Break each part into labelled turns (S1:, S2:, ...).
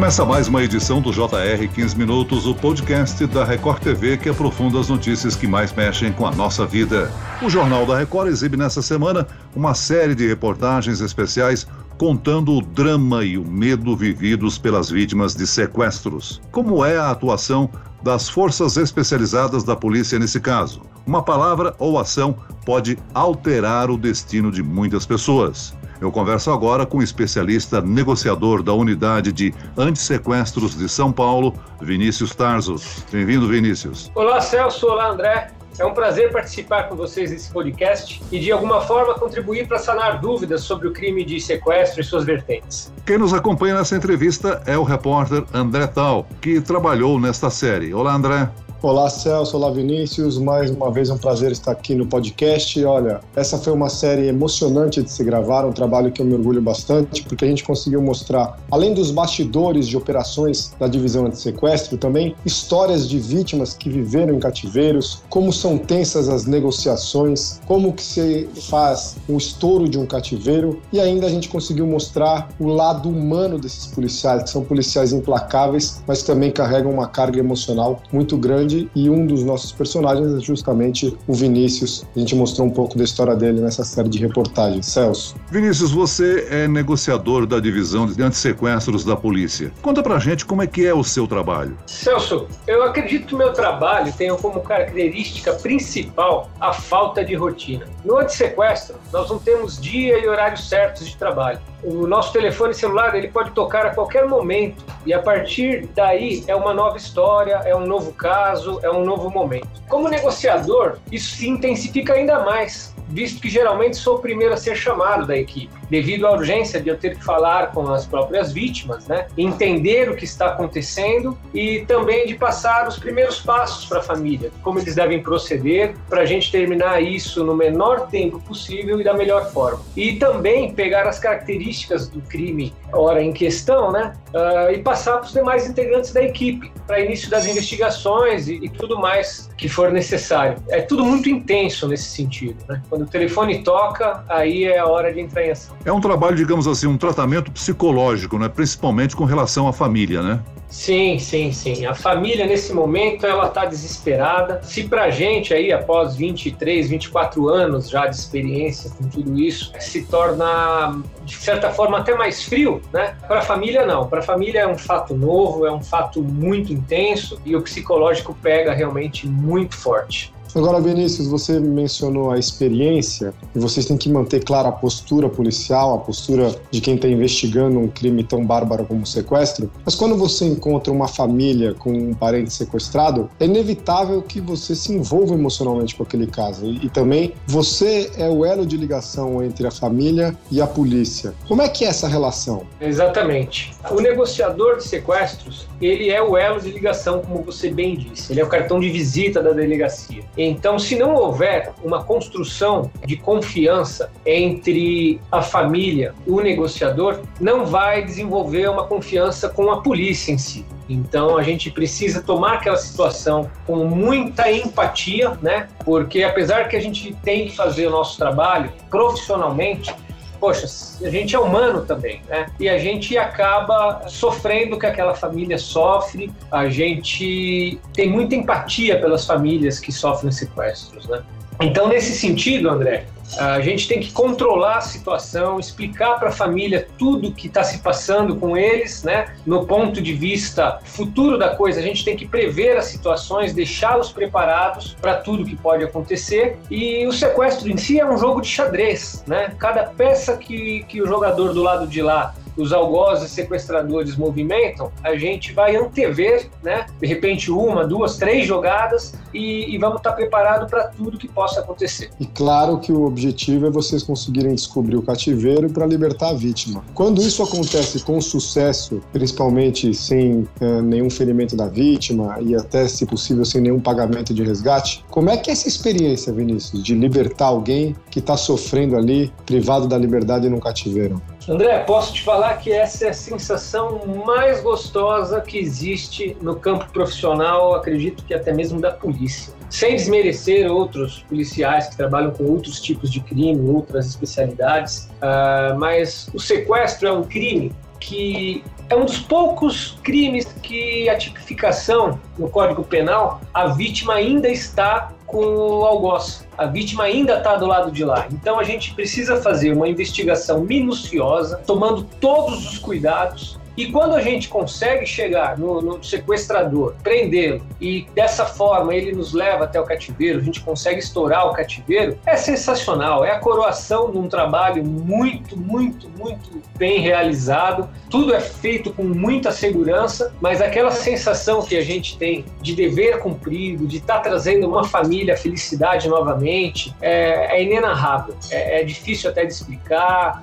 S1: Começa mais uma edição do JR 15 Minutos, o podcast da Record TV que aprofunda as notícias que mais mexem com a nossa vida. O Jornal da Record exibe nessa semana uma série de reportagens especiais contando o drama e o medo vividos pelas vítimas de sequestros. Como é a atuação das forças especializadas da polícia nesse caso? Uma palavra ou ação pode alterar o destino de muitas pessoas. Eu converso agora com o especialista negociador da Unidade de Antissequestros de São Paulo, Vinícius Tarso. Bem-vindo, Vinícius.
S2: Olá, Celso. Olá, André. É um prazer participar com vocês desse podcast e, de alguma forma, contribuir para sanar dúvidas sobre o crime de sequestro e suas vertentes.
S1: Quem nos acompanha nessa entrevista é o repórter André Tal, que trabalhou nesta série. Olá, André.
S3: Olá Celso, olá Vinícius, mais uma vez é um prazer estar aqui no podcast. Olha, essa foi uma série emocionante de se gravar, um trabalho que eu me orgulho bastante, porque a gente conseguiu mostrar, além dos bastidores de operações da divisão anti-sequestro, também histórias de vítimas que viveram em cativeiros, como são tensas as negociações, como que se faz o estouro de um cativeiro e ainda a gente conseguiu mostrar o lado humano desses policiais, que são policiais implacáveis, mas também carregam uma carga emocional muito grande grande e um dos nossos personagens é justamente o Vinícius. A gente mostrou um pouco da história dele nessa série de reportagens. Celso.
S1: Vinícius, você é negociador da divisão de antissequestros da polícia. Conta pra gente como é que é o seu trabalho.
S2: Celso, eu acredito que o meu trabalho tenha como característica principal a falta de rotina. No antissequestro, nós não temos dia e horário certos de trabalho. O nosso telefone celular ele pode tocar a qualquer momento e a partir daí é uma nova história, é um novo caso, é um novo momento. Como negociador, isso se intensifica ainda mais, visto que geralmente sou o primeiro a ser chamado da equipe, devido à urgência de eu ter que falar com as próprias vítimas, né? entender o que está acontecendo e também de passar os primeiros passos para a família, como eles devem proceder para a gente terminar isso no menor tempo possível e da melhor forma. E também pegar as características do crime, hora em questão, né? Uh, e passar para os demais integrantes da equipe, para início das investigações e, e, tudo mais que for necessário. É tudo muito intenso nesse sentido. Né? Quando o telefone toca, aí é a hora de entrar em ação.
S1: É um trabalho, digamos assim, um tratamento psicológico, né? principalmente com relação à família, né?
S2: Sim, sim, sim. A família nesse momento ela está desesperada. Se para a gente aí após 23, 24 anos já de experiência com tudo isso se torna de certa forma até mais frio, né? Para a família não. Para a família é um fato novo, é um fato muito intenso e o psicológico pega realmente muito forte.
S3: Agora, Vinícius, você mencionou a experiência e vocês têm que manter clara a postura policial, a postura de quem está investigando um crime tão bárbaro como o sequestro. Mas quando você encontra uma família com um parente sequestrado, é inevitável que você se envolva emocionalmente com aquele caso. E, e também você é o elo de ligação entre a família e a polícia. Como é que é essa relação?
S2: Exatamente. O negociador de sequestros, ele é o elo de ligação, como você bem disse. Ele é o cartão de visita da delegacia. Então, se não houver uma construção de confiança entre a família o negociador, não vai desenvolver uma confiança com a polícia em si. Então a gente precisa tomar aquela situação com muita empatia, né? Porque apesar que a gente tem que fazer o nosso trabalho profissionalmente, poxa, a gente é humano também, né? E a gente acaba sofrendo o que aquela família sofre, a gente tem muita empatia pelas famílias que sofrem sequestros, né? Então, nesse sentido, André, a gente tem que controlar a situação, explicar para a família tudo que está se passando com eles, né? No ponto de vista futuro da coisa, a gente tem que prever as situações, deixá-los preparados para tudo que pode acontecer. E o sequestro em si é um jogo de xadrez, né? Cada peça que, que o jogador do lado de lá os algozes sequestradores movimentam, a gente vai antever, né? De repente, uma, duas, três jogadas e, e vamos estar preparado para tudo que possa acontecer.
S3: E claro que o objetivo é vocês conseguirem descobrir o cativeiro para libertar a vítima. Quando isso acontece com sucesso, principalmente sem uh, nenhum ferimento da vítima e até, se possível, sem nenhum pagamento de resgate, como é que é essa experiência, Vinícius, de libertar alguém que está sofrendo ali, privado da liberdade num cativeiro?
S2: André, posso te falar que essa é a sensação mais gostosa que existe no campo profissional, acredito que até mesmo da polícia. Sem desmerecer outros policiais que trabalham com outros tipos de crime, outras especialidades, uh, mas o sequestro é um crime que é um dos poucos crimes que a tipificação no Código Penal, a vítima ainda está com o algoz. A vítima ainda está do lado de lá. Então a gente precisa fazer uma investigação minuciosa, tomando todos os cuidados e quando a gente consegue chegar no, no sequestrador, prendê-lo e dessa forma ele nos leva até o cativeiro, a gente consegue estourar o cativeiro, é sensacional. É a coroação de um trabalho muito, muito, muito bem realizado. Tudo é feito com muita segurança, mas aquela sensação que a gente tem de dever cumprido, de estar tá trazendo uma família, felicidade novamente, é, é inenarrável. É, é, difícil até de explicar.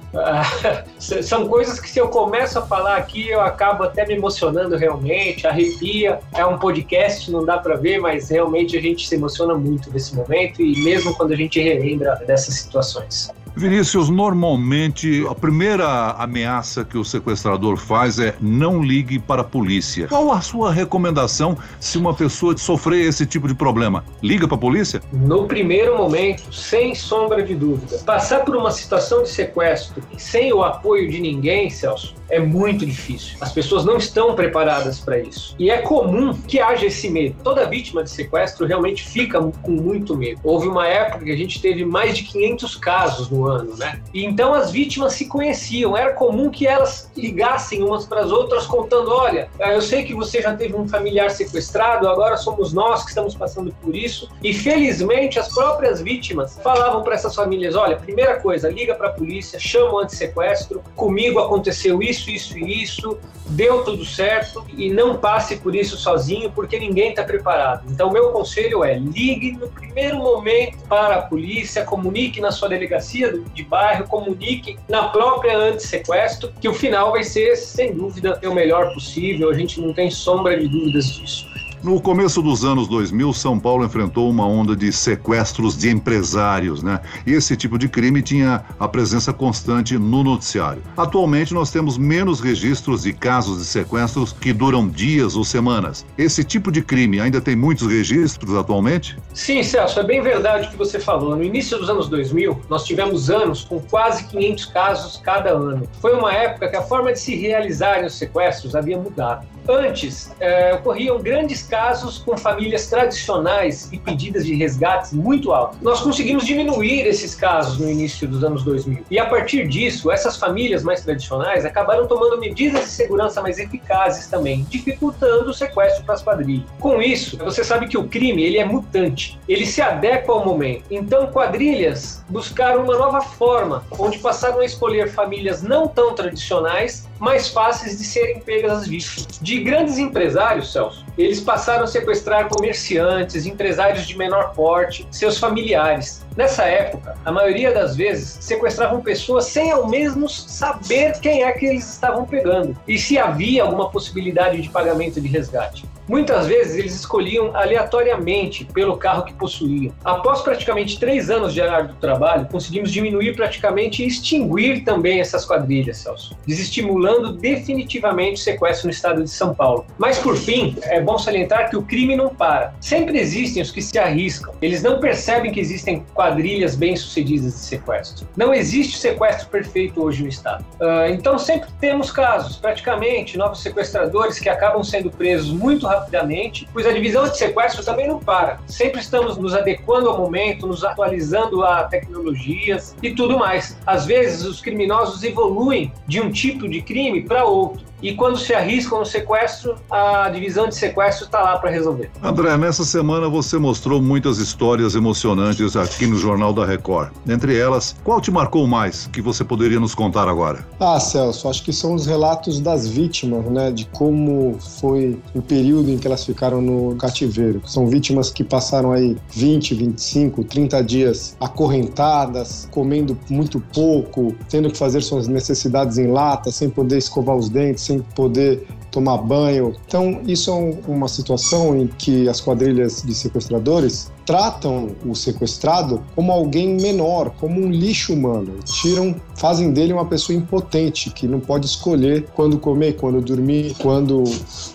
S2: são coisas que se eu começo a falar aqui eu acabo até me emocionando realmente, arrepia. É um podcast, não dá para ver, mas realmente a gente se emociona muito nesse momento e mesmo quando a gente relembra dessas situações.
S1: Vinícius, normalmente a primeira ameaça que o sequestrador faz é não ligue para a polícia. Qual a sua recomendação se uma pessoa sofrer esse tipo de problema? Liga para a polícia?
S2: No primeiro momento, sem sombra de dúvida. Passar por uma situação de sequestro sem o apoio de ninguém, Celso, é muito difícil. As pessoas não estão preparadas para isso. E é comum que haja esse medo. Toda vítima de sequestro realmente fica com muito medo. Houve uma época que a gente teve mais de 500 casos no ano, né? Então as vítimas se conheciam. Era comum que elas ligassem umas para as outras contando: olha, eu sei que você já teve um familiar sequestrado, agora somos nós que estamos passando por isso. E felizmente as próprias vítimas falavam para essas famílias: olha, primeira coisa, liga para a polícia, chama o antissequestro, comigo aconteceu isso, isso e isso, deu tudo certo e não passe por isso sozinho porque ninguém está preparado. Então, meu conselho é ligue no primeiro momento para a polícia, comunique na sua delegacia de bairro, comunique na própria antissequestro, que o final vai ser, sem dúvida, o melhor possível. A gente não tem sombra de dúvidas disso.
S1: No começo dos anos 2000, São Paulo enfrentou uma onda de sequestros de empresários, né? E esse tipo de crime tinha a presença constante no noticiário. Atualmente, nós temos menos registros de casos de sequestros que duram dias ou semanas. Esse tipo de crime ainda tem muitos registros atualmente?
S2: Sim, Celso, é bem verdade o que você falou. No início dos anos 2000, nós tivemos anos com quase 500 casos cada ano. Foi uma época que a forma de se realizarem os sequestros havia mudado. Antes, é, ocorriam grandes casos com famílias tradicionais e pedidas de resgates muito altas. Nós conseguimos diminuir esses casos no início dos anos 2000. E a partir disso, essas famílias mais tradicionais acabaram tomando medidas de segurança mais eficazes também, dificultando o sequestro para as quadrilhas. Com isso, você sabe que o crime ele é mutante, ele se adequa ao momento. Então, quadrilhas buscaram uma nova forma, onde passaram a escolher famílias não tão tradicionais mais fáceis de serem pegas as vítimas. De grandes empresários, Celso, eles passaram a sequestrar comerciantes, empresários de menor porte, seus familiares. Nessa época, a maioria das vezes sequestravam pessoas sem ao menos saber quem é que eles estavam pegando e se havia alguma possibilidade de pagamento de resgate. Muitas vezes eles escolhiam aleatoriamente pelo carro que possuíam. Após praticamente três anos de árduo trabalho, conseguimos diminuir praticamente e extinguir também essas quadrilhas, Celso, desestimulando definitivamente o sequestro no estado de São Paulo. Mas por fim, é bom salientar que o crime não para. Sempre existem os que se arriscam. Eles não percebem que existem quadrilhas bem-sucedidas de sequestro. Não existe sequestro perfeito hoje no estado. Uh, então sempre temos casos, praticamente, novos sequestradores que acabam sendo presos muito rapidamente rapidamente, pois a divisão de sequestro também não para. Sempre estamos nos adequando ao momento, nos atualizando a tecnologias e tudo mais. Às vezes, os criminosos evoluem de um tipo de crime para outro e quando se arriscam no sequestro, a divisão de sequestro está lá para resolver.
S1: André, nessa semana você mostrou muitas histórias emocionantes aqui no Jornal da Record. Entre elas, qual te marcou mais que você poderia nos contar agora?
S3: Ah, Celso, acho que são os relatos das vítimas, né, de como foi o período em que elas ficaram no cativeiro. São vítimas que passaram aí 20, 25, 30 dias acorrentadas, comendo muito pouco, tendo que fazer suas necessidades em lata, sem poder escovar os dentes sem poder tomar banho. Então, isso é uma situação em que as quadrilhas de sequestradores tratam o sequestrado como alguém menor, como um lixo humano. Tiram, fazem dele uma pessoa impotente que não pode escolher quando comer, quando dormir, quando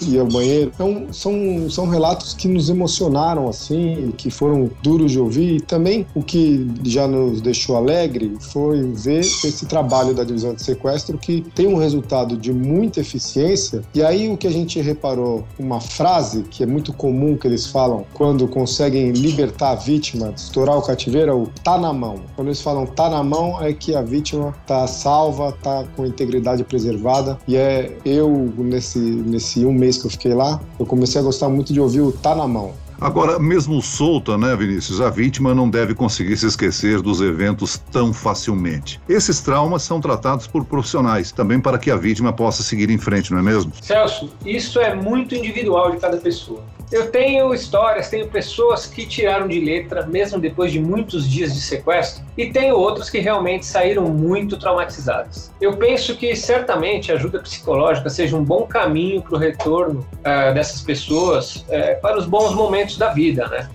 S3: ir ao banheiro. Então, são, são relatos que nos emocionaram assim, que foram duros de ouvir. E também o que já nos deixou alegre foi ver esse trabalho da divisão de sequestro que tem um resultado de muita eficiência. E aí o que a gente reparou, uma frase que é muito comum que eles falam quando conseguem liberar libertar a vítima, estourar o cativeiro, é o tá na mão. Quando eles falam tá na mão, é que a vítima tá salva, tá com integridade preservada. E é eu, nesse, nesse um mês que eu fiquei lá, eu comecei a gostar muito de ouvir o tá na mão.
S1: Agora, mesmo solta, né, Vinícius, a vítima não deve conseguir se esquecer dos eventos tão facilmente. Esses traumas são tratados por profissionais, também para que a vítima possa seguir em frente, não é mesmo?
S2: Celso, isso é muito individual de cada pessoa. Eu tenho histórias, tenho pessoas que tiraram de letra, mesmo depois de muitos dias de sequestro, e tenho outros que realmente saíram muito traumatizadas. Eu penso que certamente a ajuda psicológica seja um bom caminho para o retorno uh, dessas pessoas uh, para os bons momentos da vida, né?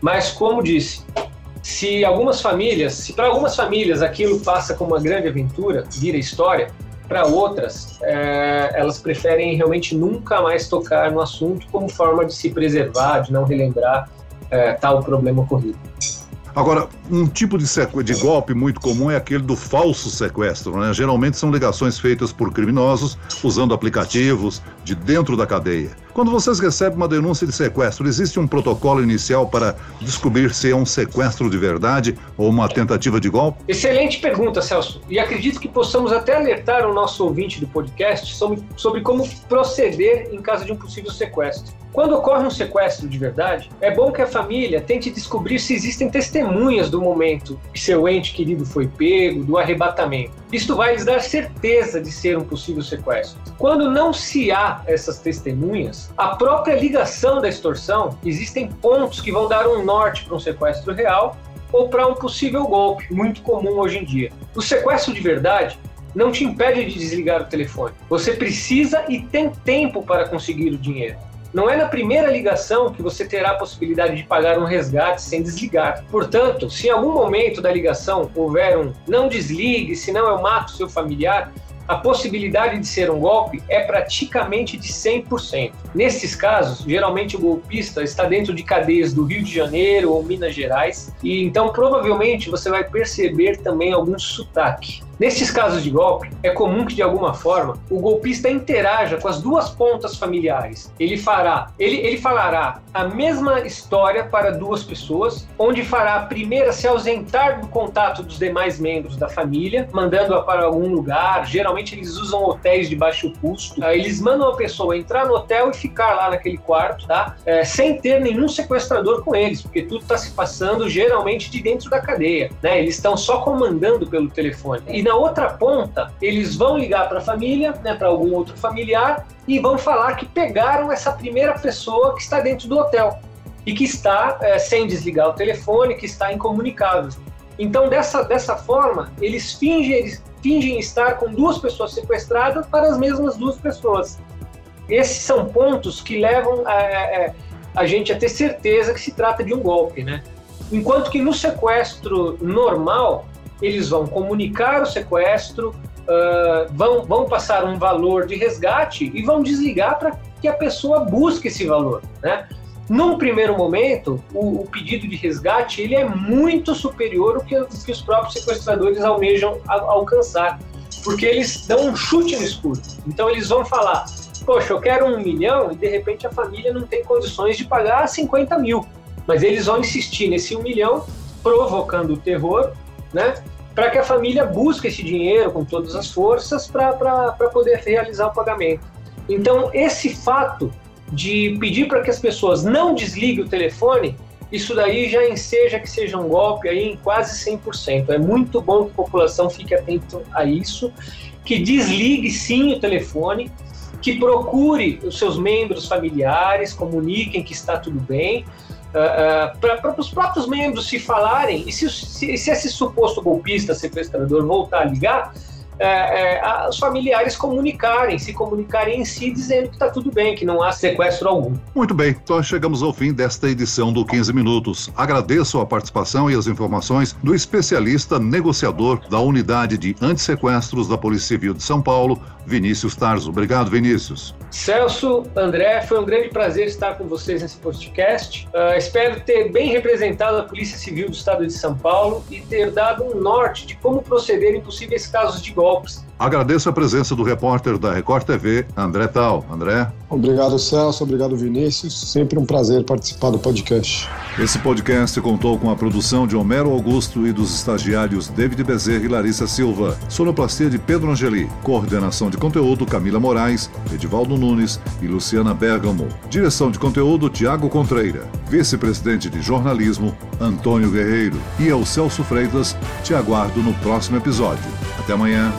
S2: Mas, como disse, se algumas famílias, se para algumas famílias aquilo passa como uma grande aventura, vira história, para outras, é, elas preferem realmente nunca mais tocar no assunto como forma de se preservar, de não relembrar é, tal problema ocorrido.
S1: Agora, um tipo de, de, golpe muito comum é aquele do falso sequestro. Né? Geralmente são ligações feitas por criminosos usando aplicativos de dentro da cadeia. Quando vocês recebem uma denúncia de sequestro, existe um protocolo inicial para descobrir se é um sequestro de verdade ou uma tentativa de golpe?
S2: Excelente pergunta, Celso. E acredito que possamos até alertar o nosso ouvinte do podcast sobre, sobre como proceder em caso de um possível sequestro. Quando ocorre um sequestro de verdade, é bom que a família tente descobrir se existem testemunhas do momento que seu ente querido foi pego, do arrebatamento. Isto vai lhes dar certeza de ser um possível sequestro. Quando não se há essas testemunhas, a própria ligação da extorsão, existem pontos que vão dar um norte para um sequestro real ou para um possível golpe, muito comum hoje em dia. O sequestro de verdade não te impede de desligar o telefone. Você precisa e tem tempo para conseguir o dinheiro. Não é na primeira ligação que você terá a possibilidade de pagar um resgate sem desligar. Portanto, se em algum momento da ligação houver um não desligue, senão eu mato seu familiar, a possibilidade de ser um golpe é praticamente de 100%. Nesses casos, geralmente o golpista está dentro de cadeias do Rio de Janeiro ou Minas Gerais, e então provavelmente você vai perceber também algum sotaque. Nesses casos de golpe, é comum que de alguma forma o golpista interaja com as duas pontas familiares. Ele fará, ele, ele falará a mesma história para duas pessoas, onde fará a primeira se ausentar do contato dos demais membros da família, mandando-a para algum lugar. Geralmente eles usam hotéis de baixo custo. Eles mandam a pessoa entrar no hotel e ficar lá naquele quarto, tá? É, sem ter nenhum sequestrador com eles, porque tudo está se passando geralmente de dentro da cadeia, né? Eles estão só comandando pelo telefone. E na outra ponta, eles vão ligar para a família, né, para algum outro familiar, e vão falar que pegaram essa primeira pessoa que está dentro do hotel e que está é, sem desligar o telefone, que está incomunicável. Então, dessa, dessa forma, eles fingem, fingem estar com duas pessoas sequestradas para as mesmas duas pessoas. Esses são pontos que levam a, a, a gente a ter certeza que se trata de um golpe, né? Enquanto que no sequestro normal, eles vão comunicar o sequestro, uh, vão, vão passar um valor de resgate e vão desligar para que a pessoa busque esse valor, né? Num primeiro momento, o, o, pedido de resgate ele é muito superior ao que, que os próprios sequestradores almejam a, alcançar, porque eles dão um chute no escuro. Então eles vão falar, poxa, eu quero um milhão e de repente a família não tem condições de pagar 50 mil. Mas eles vão insistir nesse um milhão, provocando o terror, né? Para que a família busque esse dinheiro com todas as forças para poder realizar o pagamento. Então, esse fato de pedir para que as pessoas não desliguem o telefone, isso daí já enseja que seja um golpe aí em quase 100%. É muito bom que a população fique atento a isso, que desligue sim o telefone, que procure os seus membros familiares, comuniquem que está tudo bem, uh, ah, uh, ah, para os próprios membros se falarem, e se, se, se, esse suposto golpista, sequestrador, voltar a ligar, é, é, os familiares comunicarem, se comunicarem em si, dizendo que está tudo bem, que não há sequestro algum.
S1: Muito bem, nós chegamos ao fim desta edição do 15 Minutos. Agradeço a participação e as informações do especialista negociador da Unidade de Antissequestros da Polícia Civil de São Paulo, Vinícius Tarso. Obrigado, Vinícius.
S2: Celso, André, foi um grande prazer estar com vocês nesse podcast. Uh, espero ter bem representado a Polícia Civil do Estado de São Paulo e ter dado um norte de como proceder em possíveis casos de golpes
S1: Agradeço a presença do repórter da Record TV, André Tal. André.
S3: Obrigado, Celso. Obrigado, Vinícius. Sempre um prazer participar do podcast.
S1: Esse podcast contou com a produção de Homero Augusto e dos estagiários David Bezerra e Larissa Silva. Sonoplastia de Pedro Angeli. Coordenação de conteúdo Camila Moraes, Edivaldo Nunes e Luciana Bergamo. Direção de conteúdo Tiago Contreira. Vice-presidente de jornalismo Antônio Guerreiro. E eu, Celso Freitas, te aguardo no próximo episódio. Até amanhã.